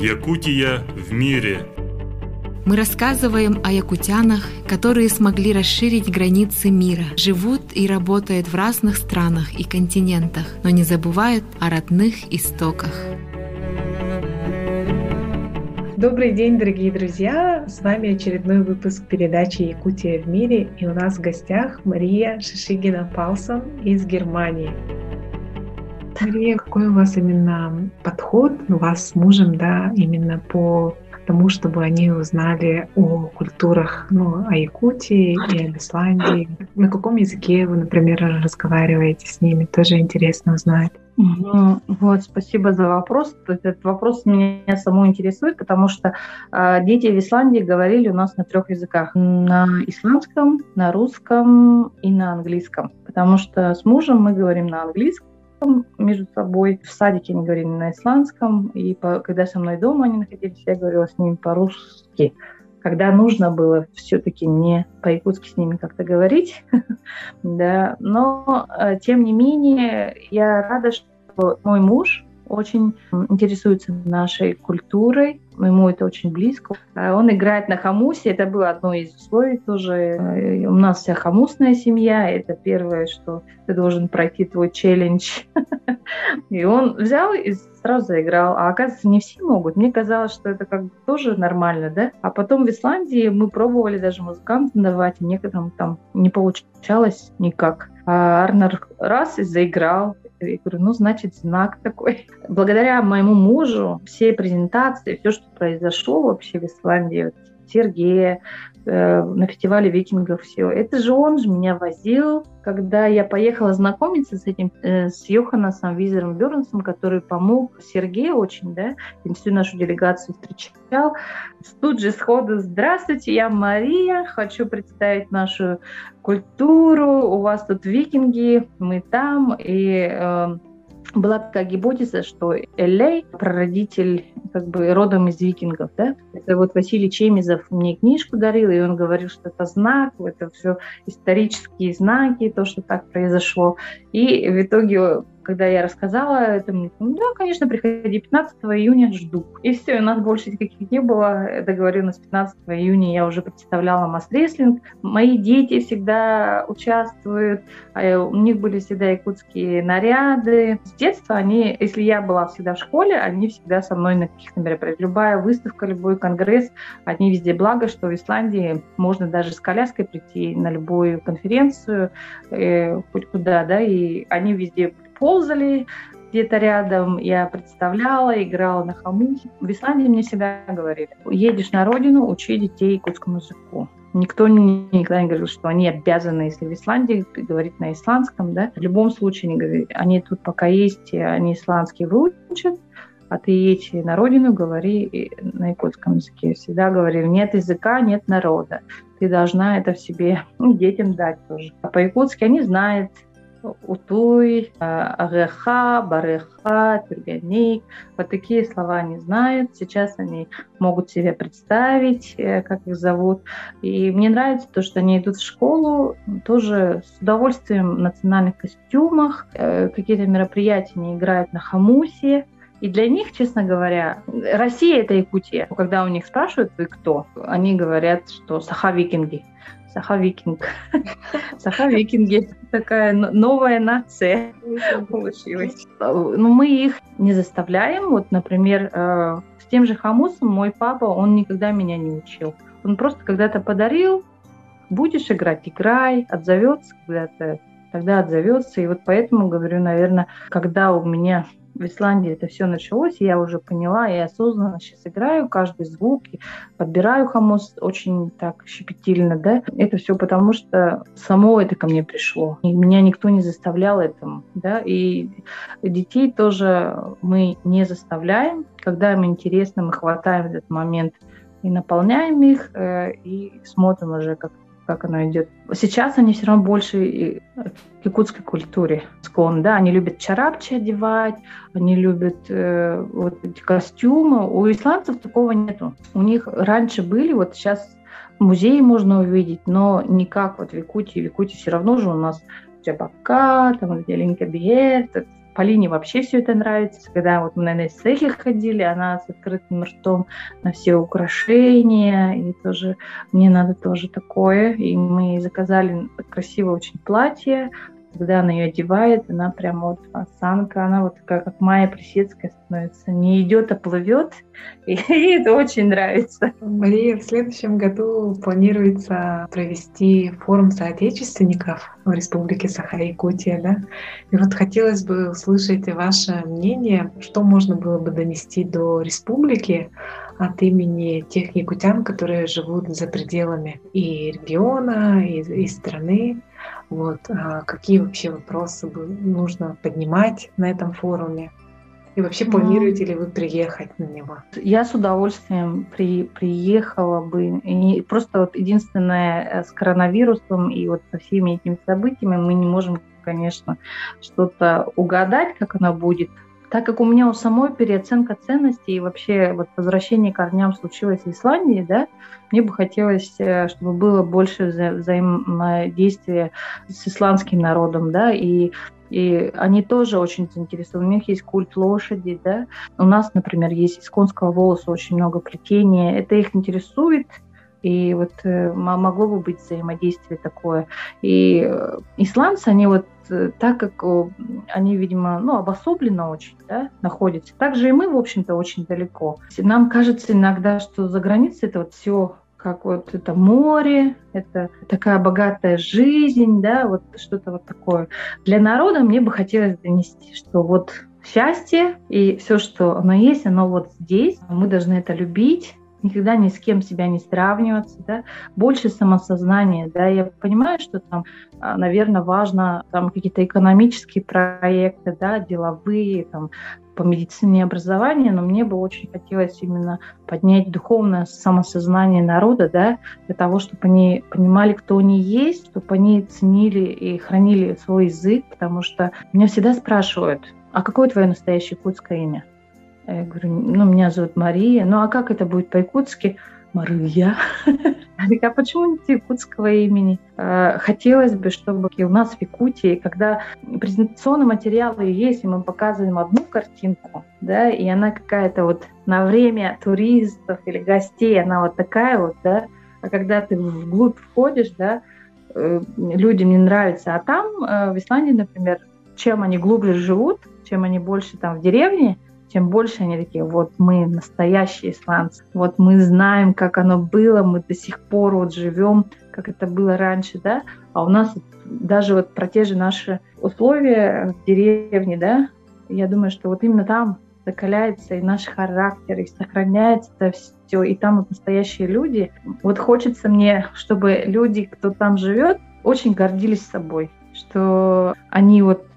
Якутия в мире. Мы рассказываем о якутянах, которые смогли расширить границы мира, живут и работают в разных странах и континентах, но не забывают о родных истоках. Добрый день, дорогие друзья! С вами очередной выпуск передачи «Якутия в мире» и у нас в гостях Мария Шишигина-Палсон из Германии. Мария, какой у вас именно подход у вас с мужем, да, именно по тому, чтобы они узнали о культурах, ну, о Якутии и об Исландии. На каком языке вы, например, разговариваете с ними? Тоже интересно узнать. Вот, спасибо за вопрос. Этот вопрос меня саму интересует, потому что э, дети в Исландии говорили у нас на трех языках. На исландском, на русском и на английском. Потому что с мужем мы говорим на английском, между собой. В садике они говорили на исландском, и по, когда со мной дома они находились, я говорила с ними по-русски. Когда нужно было все-таки не по-якутски с ними как-то говорить, да, но э, тем не менее я рада, что мой муж очень интересуется нашей культурой, ему это очень близко. А он играет на хамусе, это было одно из условий тоже. У нас вся хамусная семья, это первое, что ты должен пройти твой челлендж. И он взял и сразу заиграл. А оказывается, не все могут. Мне казалось, что это как тоже нормально, да? А потом в Исландии мы пробовали даже музыкантам давать, и некоторым там не получалось никак. А Арнер раз и заиграл. Я говорю, ну, значит, знак такой. Благодаря моему мужу все презентации, все, что произошло вообще в Исландии, Сергея, э, на фестивале викингов все. Это же он же меня возил, когда я поехала знакомиться с этим, э, с Йоханнесом Визером Бернсом, который помог Сергею очень, да, всю нашу делегацию встречал. Тут же сходу «Здравствуйте, я Мария, хочу представить нашу культуру, у вас тут викинги, мы там». И э, была такая гипотеза, что Элей, прародитель как бы родом из викингов, да, это вот Василий Чемизов мне книжку дарил, и он говорил, что это знак, это все исторические знаки, то, что так произошло. И в итоге когда я рассказала это, мне да, конечно, приходи 15 июня, жду. И все, у нас больше никаких не было. Договоренность 15 июня я уже представляла масс-рестлинг. Мои дети всегда участвуют, а у них были всегда якутские наряды. С детства они, если я была всегда в школе, они всегда со мной на каких-то мероприятиях. Любая выставка, любой конгресс, они везде. Благо, что в Исландии можно даже с коляской прийти на любую конференцию, э, хоть куда, да, и они везде ползали где-то рядом, я представляла, играла на хомуте. В Исландии мне всегда говорили, едешь на родину, учи детей якутскому языку. Никто никогда не говорил, что они обязаны, если в Исландии, говорить на исландском, да. В любом случае, они, говорят, они тут пока есть, они исландский выучат, а ты едешь на родину, говори на якутском языке. Всегда говорили, нет языка, нет народа. Ты должна это в себе ну, детям дать тоже. А по-якутски они знают, утуй, ареха, бареха, тюрганик. Вот такие слова они знают. Сейчас они могут себе представить, э, как их зовут. И мне нравится то, что они идут в школу тоже с удовольствием в национальных костюмах. Э, какие-то мероприятия они играют на хамусе. И для них, честно говоря, Россия — это Якутия. Когда у них спрашивают, вы кто, они говорят, что саха-викинги. Саха-викинг. Саха-викинги. Такая новая нация получилась. Но ну, мы их не заставляем. Вот, например, э, с тем же хамусом мой папа, он никогда меня не учил. Он просто когда-то подарил, будешь играть, играй, отзовется когда-то, тогда отзовется. И вот поэтому говорю, наверное, когда у меня в Исландии это все началось, я уже поняла и осознанно сейчас играю каждый звук, и подбираю хамус очень так щепетильно, да. Это все потому, что само это ко мне пришло. И меня никто не заставлял этому, да. И детей тоже мы не заставляем. Когда им интересно, мы хватаем этот момент и наполняем их, э, и смотрим уже, как как оно идет. Сейчас они все равно больше к якутской культуре склонны, да, они любят чарапчи одевать, они любят э, вот эти костюмы. У исландцев такого нету. У них раньше были, вот сейчас музеи можно увидеть, но не как вот в Якутии. В Якутии все равно же у нас Джабака, там где Линкабиет, Полине вообще все это нравится. Когда вот мы на Несехе ходили, она с открытым ртом на все украшения, и тоже мне надо тоже такое. И мы заказали красивое очень платье, когда она ее одевает, она прямо вот осанка, она вот такая, как Майя Плесецкая становится. Не идет, а плывет. И, и это очень нравится. Мария, в следующем году планируется провести форум соотечественников в Республике Саха-Якутия, да? И вот хотелось бы услышать ваше мнение, что можно было бы донести до республики от имени тех якутян, которые живут за пределами и региона, и, и страны. Вот, а какие вообще вопросы нужно поднимать на этом форуме? И вообще планируете ли вы приехать на него? Я с удовольствием при, приехала бы. И просто вот единственное э, с коронавирусом и вот со всеми этими событиями мы не можем, конечно, что-то угадать, как оно будет. Так как у меня у самой переоценка ценностей и вообще вот возвращение к корням случилось в Исландии, да, мне бы хотелось, э, чтобы было больше вза- взаимодействия с исландским народом, да, и и они тоже очень заинтересованы. У них есть культ лошади, да. У нас, например, есть из конского волоса очень много плетения. Это их интересует, и вот э, могло бы быть взаимодействие такое. И э, исландцы, они вот так как они, видимо, ну, обособленно очень да, находятся, так же и мы, в общем-то, очень далеко. Нам кажется иногда, что за границей это вот все как вот это море, это такая богатая жизнь, да, вот что-то вот такое. Для народа мне бы хотелось донести, что вот счастье и все, что оно есть, оно вот здесь. Мы должны это любить, никогда ни с кем себя не сравниваться, да, больше самосознания, да, я понимаю, что там, а, наверное, важно там какие-то экономические проекты, да, деловые, там, по медицине и образованию, но мне бы очень хотелось именно поднять духовное самосознание народа, да, для того, чтобы они понимали, кто они есть, чтобы они ценили и хранили свой язык, потому что меня всегда спрашивают, а какое твое настоящее якутское имя? Я говорю, ну, меня зовут Мария. Ну, а как это будет по-якутски? Мария. А почему нет якутского имени? А, хотелось бы, чтобы у нас в Якутии, когда презентационные материалы есть, и мы показываем одну картинку, да, и она какая-то вот на время туристов или гостей, она вот такая вот, да, а когда ты вглубь входишь, да, э, людям не нравится. А там, э, в Исландии, например, чем они глубже живут, чем они больше там в деревне, тем больше они такие, вот мы настоящие исландцы, вот мы знаем, как оно было, мы до сих пор вот живем, как это было раньше, да, а у нас даже вот про те же наши условия в деревне, да, я думаю, что вот именно там закаляется и наш характер, и сохраняется все, и там вот настоящие люди. Вот хочется мне, чтобы люди, кто там живет, очень гордились собой, что они вот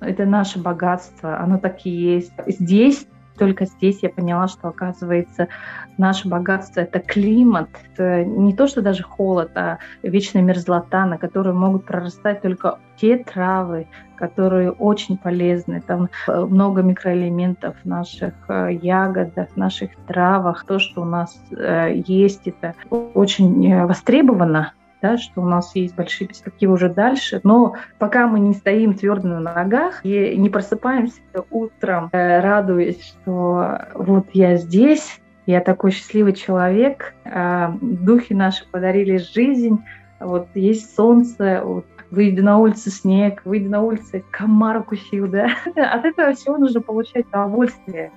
это наше богатство, оно так и есть. Здесь только здесь я поняла, что, оказывается, наше богатство — это климат. Это не то, что даже холод, а вечная мерзлота, на которую могут прорастать только те травы, которые очень полезны. Там э, много микроэлементов в наших э, ягодах, в наших травах. То, что у нас э, есть, это очень востребовано да, что у нас есть большие перспективы уже дальше, но пока мы не стоим твердо на ногах и не просыпаемся утром, э, радуясь, что вот я здесь, я такой счастливый человек, э, духи наши подарили жизнь, вот есть солнце, вот, выйди на улицу снег, выйди на улицу, комар укусил, да. От этого всего нужно получать удовольствие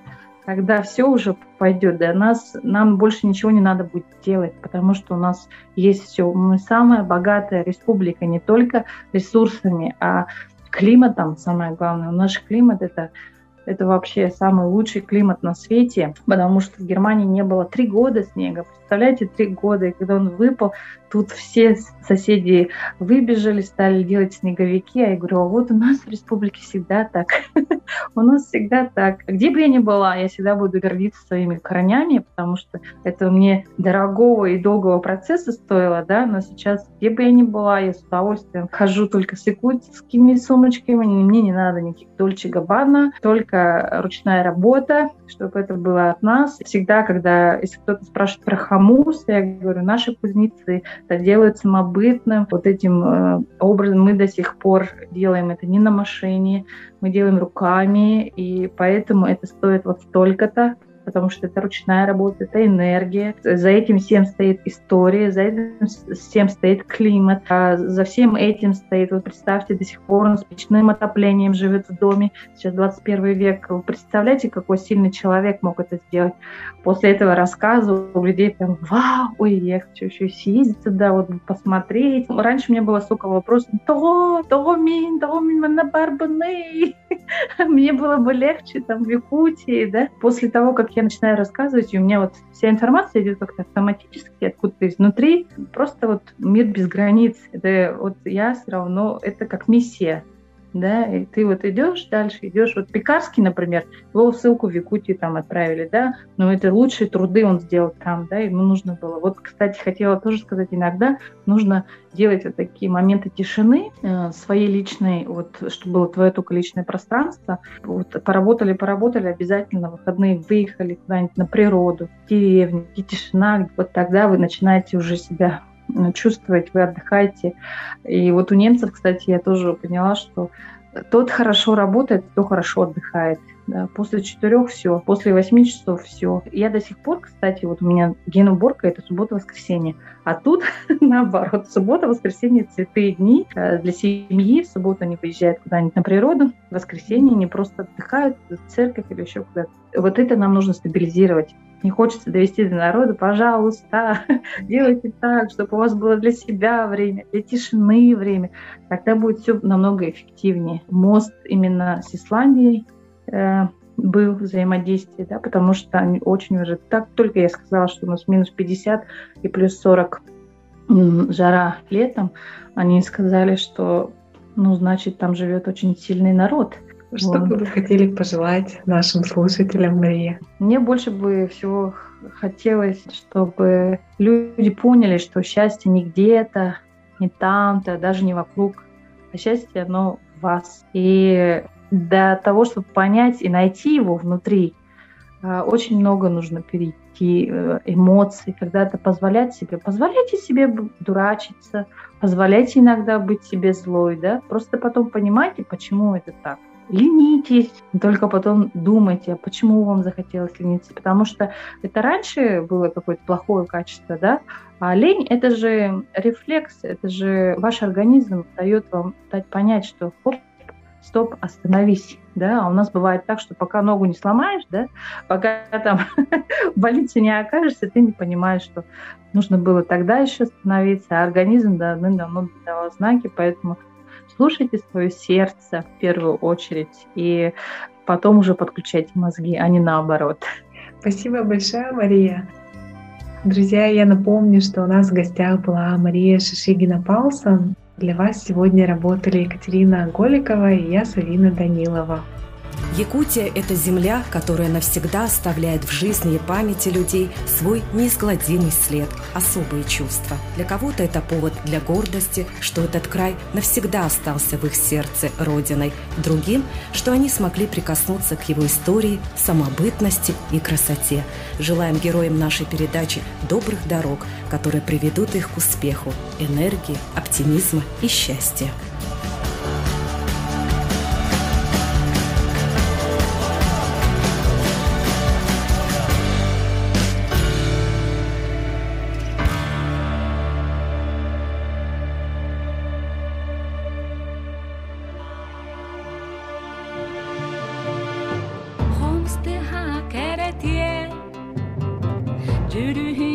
когда все уже пойдет до нас, нам больше ничего не надо будет делать, потому что у нас есть все. Мы самая богатая республика не только ресурсами, а климатом, самое главное. Наш климат это это вообще самый лучший климат на свете, потому что в Германии не было три года снега. Представляете, три года, и когда он выпал, тут все соседи выбежали, стали делать снеговики, а я говорю, а вот у нас в республике всегда так. у нас всегда так. Где бы я ни была, я всегда буду гордиться своими корнями, потому что это мне дорогого и долгого процесса стоило, да, но сейчас, где бы я ни была, я с удовольствием хожу только с якутскими сумочками, мне не надо никаких Дольче Габбана, только ручная работа, чтобы это было от нас. Всегда, когда, если кто-то спрашивает про хамус, я говорю, наши кузнецы делают самобытным. Вот этим э, образом мы до сих пор делаем это не на машине, мы делаем руками, и поэтому это стоит вот столько-то потому что это ручная работа, это энергия. За этим всем стоит история, за этим всем стоит климат, а за всем этим стоит, вот представьте, до сих пор он с печным отоплением живет в доме, сейчас 21 век. Вы представляете, какой сильный человек мог это сделать? После этого рассказа у людей прям, вау, ой, я хочу еще съездить туда, вот посмотреть. Раньше у меня было столько вопросов, то, то, мин, на барбаны. Мне было бы легче там в Якутии, да. После того, как я начинаю рассказывать, и у меня вот вся информация идет как-то автоматически откуда-то изнутри. Просто вот мир без границ. Это вот я все равно, это как миссия да, и ты вот идешь дальше, идешь, вот Пекарский, например, его ссылку в Якутию там отправили, да, но это лучшие труды он сделал там, да, ему нужно было. Вот, кстати, хотела тоже сказать, иногда нужно делать вот такие моменты тишины э, своей личной, вот, чтобы было твое только личное пространство. Вот, поработали, поработали, обязательно выходные выехали куда-нибудь на природу, в деревню, и тишина, вот тогда вы начинаете уже себя чувствовать, вы отдыхаете. И вот у немцев, кстати, я тоже поняла, что тот хорошо работает, кто хорошо отдыхает. Да, после четырех все, после восьми часов все. Я до сих пор, кстати, вот у меня генуборка это суббота-воскресенье. А тут наоборот, суббота-воскресенье цветы дни э, для семьи. В субботу они выезжают куда-нибудь на природу, в воскресенье они просто отдыхают в церковь или еще куда-то. Вот это нам нужно стабилизировать не хочется довести до народа, пожалуйста, делайте так, чтобы у вас было для себя время, для тишины время. Тогда будет все намного эффективнее. Мост именно с Исландией э, был взаимодействие, да, потому что они очень уже... Так только я сказала, что у нас минус 50 и плюс 40 жара летом, они сказали, что, ну, значит, там живет очень сильный народ – что вот. бы вы хотели пожелать нашим слушателям, Мария? Мне больше бы всего хотелось, чтобы люди поняли, что счастье не где-то, не там-то, даже не вокруг, а счастье, оно в вас. И для того, чтобы понять и найти его внутри, а, очень много нужно перейти э, эмоций, когда-то позволять себе, позволяйте себе дурачиться, позволяйте иногда быть себе злой, да, просто потом понимайте, почему это так ленитесь, только потом думайте, а почему вам захотелось лениться, потому что это раньше было какое-то плохое качество, да, а лень – это же рефлекс, это же ваш организм дает вам дать понять, что хоп, стоп, остановись, да, а у нас бывает так, что пока ногу не сломаешь, да, пока там в больнице не окажешься, ты не понимаешь, что нужно было тогда еще остановиться, а организм давным-давно давал знаки, поэтому слушайте свое сердце в первую очередь, и потом уже подключайте мозги, а не наоборот. Спасибо большое, Мария. Друзья, я напомню, что у нас в гостях была Мария Шишигина-Паулсон. Для вас сегодня работали Екатерина Голикова и я, Савина Данилова. Якутия – это земля, которая навсегда оставляет в жизни и памяти людей свой неизгладимый след, особые чувства. Для кого-то это повод для гордости, что этот край навсегда остался в их сердце родиной. Другим, что они смогли прикоснуться к его истории, самобытности и красоте. Желаем героям нашей передачи добрых дорог, которые приведут их к успеху, энергии, оптимизма и счастья. る日